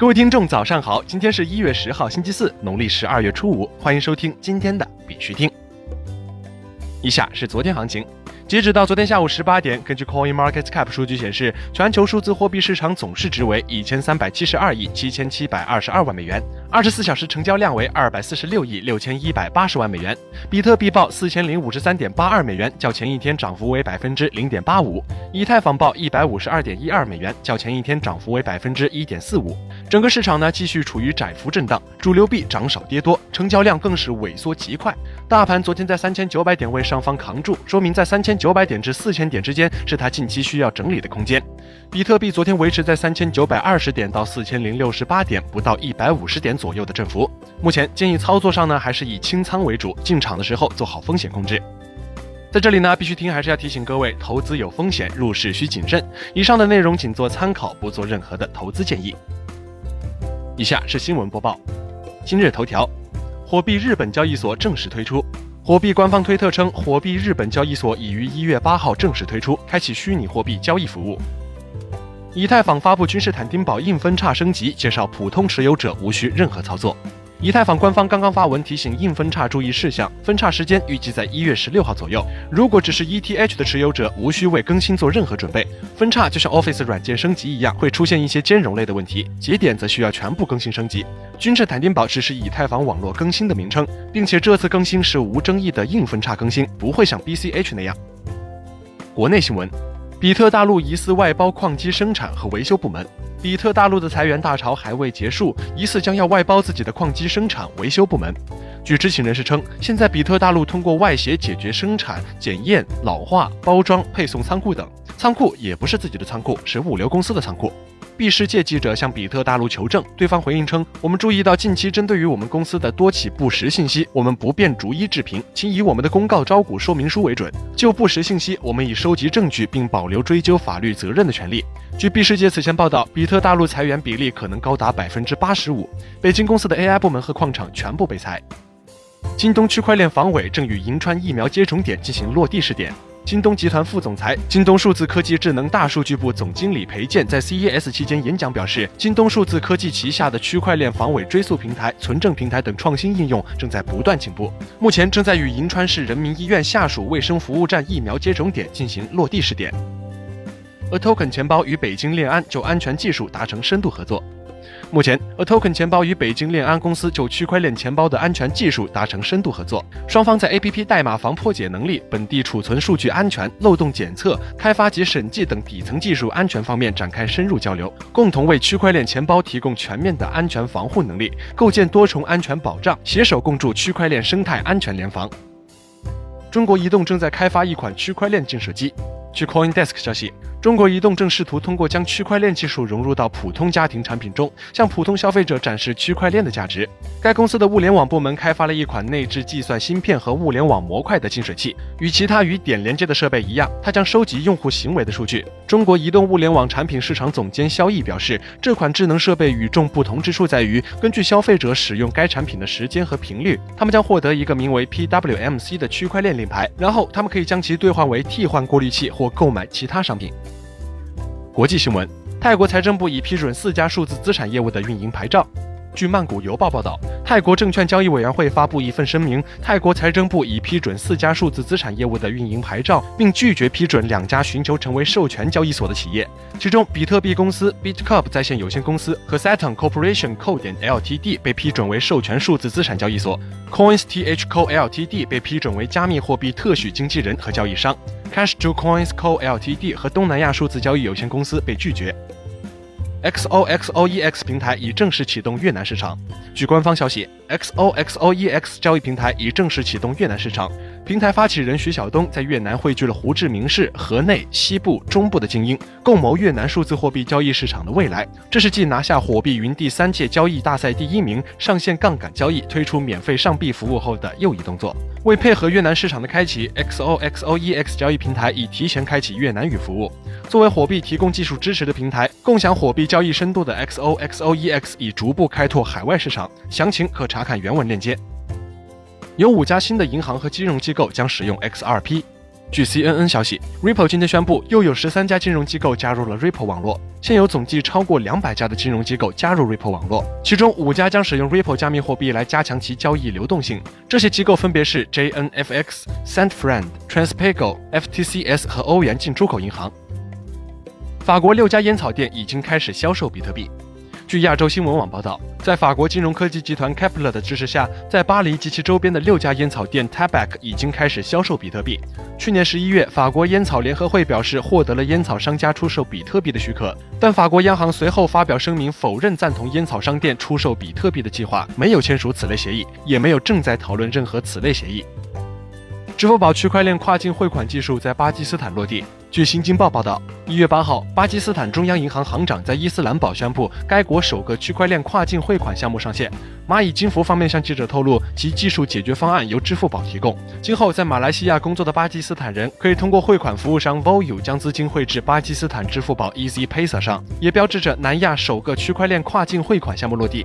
各位听众，早上好！今天是一月十号，星期四，农历十二月初五，欢迎收听今天的必须听。以下是昨天行情。截止到昨天下午十八点，根据 Coin Market Cap 数据显示，全球数字货币市场总市值为一千三百七十二亿七千七百二十二万美元，二十四小时成交量为二百四十六亿六千一百八十万美元。比特币报四千零五十三点八二美元，较前一天涨幅为百分之零点八五；以太坊报一百五十二点一二美元，较前一天涨幅为百分之一点四五。整个市场呢继续处于窄幅震荡，主流币涨少跌多，成交量更是萎缩极快。大盘昨天在三千九百点位上方扛住，说明在三千九百点至四千点之间是它近期需要整理的空间。比特币昨天维持在三千九百二十点到四千零六十八点，不到一百五十点左右的振幅。目前建议操作上呢，还是以清仓为主，进场的时候做好风险控制。在这里呢，必须听还是要提醒各位，投资有风险，入市需谨慎。以上的内容仅做参考，不做任何的投资建议。以下是新闻播报。今日头条。火币日本交易所正式推出。火币官方推特称，火币日本交易所已于一月八号正式推出，开启虚拟货币交易服务。以太坊发布君士坦丁堡硬分叉升级，介绍普通持有者无需任何操作。以太坊官方刚刚发文提醒硬分叉注意事项，分叉时间预计在一月十六号左右。如果只是 ETH 的持有者，无需为更新做任何准备。分叉就像 Office 软件升级一样，会出现一些兼容类的问题，节点则需要全部更新升级。君士坦丁堡只是以太坊网络更新的名称，并且这次更新是无争议的硬分叉更新，不会像 BCH 那样。国内新闻：比特大陆疑似外包矿机生产和维修部门。比特大陆的裁员大潮还未结束，疑似将要外包自己的矿机生产维修部门。据知情人士称，现在比特大陆通过外协解决生产、检验、老化、包装、配送仓库等，仓库也不是自己的仓库，是物流公司的仓库。B 世界记者向比特大陆求证，对方回应称：“我们注意到近期针对于我们公司的多起不实信息，我们不便逐一置评，请以我们的公告招股说明书为准。就不实信息，我们已收集证据，并保留追究法律责任的权利。”据 B 世界此前报道，比特大陆裁员比例可能高达百分之八十五，北京公司的 AI 部门和矿场全部被裁。京东区块链防伪正与银川疫苗接种点进行落地试点。京东集团副总裁、京东数字科技智能大数据部总经理裴健在 CES 期间演讲表示，京东数字科技旗下的区块链防伪追溯平台、存证平台等创新应用正在不断进步，目前正在与银川市人民医院下属卫生服务站疫苗接种点进行落地试点。A Token 钱包与北京链安就安全技术达成深度合作。目前，A Token 钱包与北京链安公司就区块链钱包的安全技术达成深度合作，双方在 APP 代码防破解能力、本地储存数据安全、漏洞检测、开发及审计等底层技术安全方面展开深入交流，共同为区块链钱包提供全面的安全防护能力，构建多重安全保障，携手共筑区块链生态安全联防。中国移动正在开发一款区块链净水机。据 CoinDesk 消息。中国移动正试图通过将区块链技术融入到普通家庭产品中，向普通消费者展示区块链的价值。该公司的物联网部门开发了一款内置计算芯片和物联网模块的净水器。与其他与点连接的设备一样，它将收集用户行为的数据。中国移动物联网产品市场总监肖毅表示，这款智能设备与众不同之处在于，根据消费者使用该产品的时间和频率，他们将获得一个名为 PWMC 的区块链令牌，然后他们可以将其兑换为替换过滤器或购买其他商品。国际新闻：泰国财政部已批准四家数字资产业务的运营牌照。据曼谷邮报报道，泰国证券交易委员会发布一份声明，泰国财政部已批准四家数字资产业务的运营牌照，并拒绝批准两家寻求成为授权交易所的企业。其中，比特币公司 Bitcup 在线有限公司和 Saturn Corporation Co. 点 Ltd 被批准为授权数字资产交易所，CoinsTH Co. Ltd 被批准为加密货币特许经纪人和交易商。Cash to Coins Co. Ltd 和东南亚数字交易有限公司被拒绝。XOXOEX 平台已正式启动越南市场。据官方消息，XOXOEX 交易平台已正式启动越南市场。平台发起人徐晓东在越南汇聚了胡志明市、河内、西部、中部的精英，共谋越南数字货币交易市场的未来。这是继拿下火币云第三届交易大赛第一名、上线杠杆交易、推出免费上币服务后的又一动作。为配合越南市场的开启，XOXOEX 交易平台已提前开启越南语服务。作为火币提供技术支持的平台，共享火币交易深度的 XOXOEX 已逐步开拓海外市场。详情可查看原文链接。有五家新的银行和金融机构将使用 XRP。据 CNN 消息，Ripple 今天宣布，又有十三家金融机构加入了 Ripple 网络，现有总计超过两百家的金融机构加入 Ripple 网络，其中五家将使用 Ripple 加密货币来加强其交易流动性。这些机构分别是 JNFX、Sandfriend、Transpego、FTCS 和欧元进出口银行。法国六家烟草店已经开始销售比特币。据亚洲新闻网报道，在法国金融科技集团 Kepler 的支持下，在巴黎及其周边的六家烟草店 Tabac 已经开始销售比特币。去年十一月，法国烟草联合会表示获得了烟草商家出售比特币的许可，但法国央行随后发表声明否认赞同烟草商店出售比特币的计划，没有签署此类协议，也没有正在讨论任何此类协议。支付宝区块链跨境汇款技术在巴基斯坦落地。据《新京报》报道，一月八号，巴基斯坦中央银行行长在伊斯兰堡宣布，该国首个区块链跨境汇款项目上线。蚂蚁金服方面向记者透露，其技术解决方案由支付宝提供。今后在马来西亚工作的巴基斯坦人可以通过汇款服务商 Volu 将资金汇至巴基斯坦支付宝 Easy Paysa 上，也标志着南亚首个区块链跨境汇款项目落地。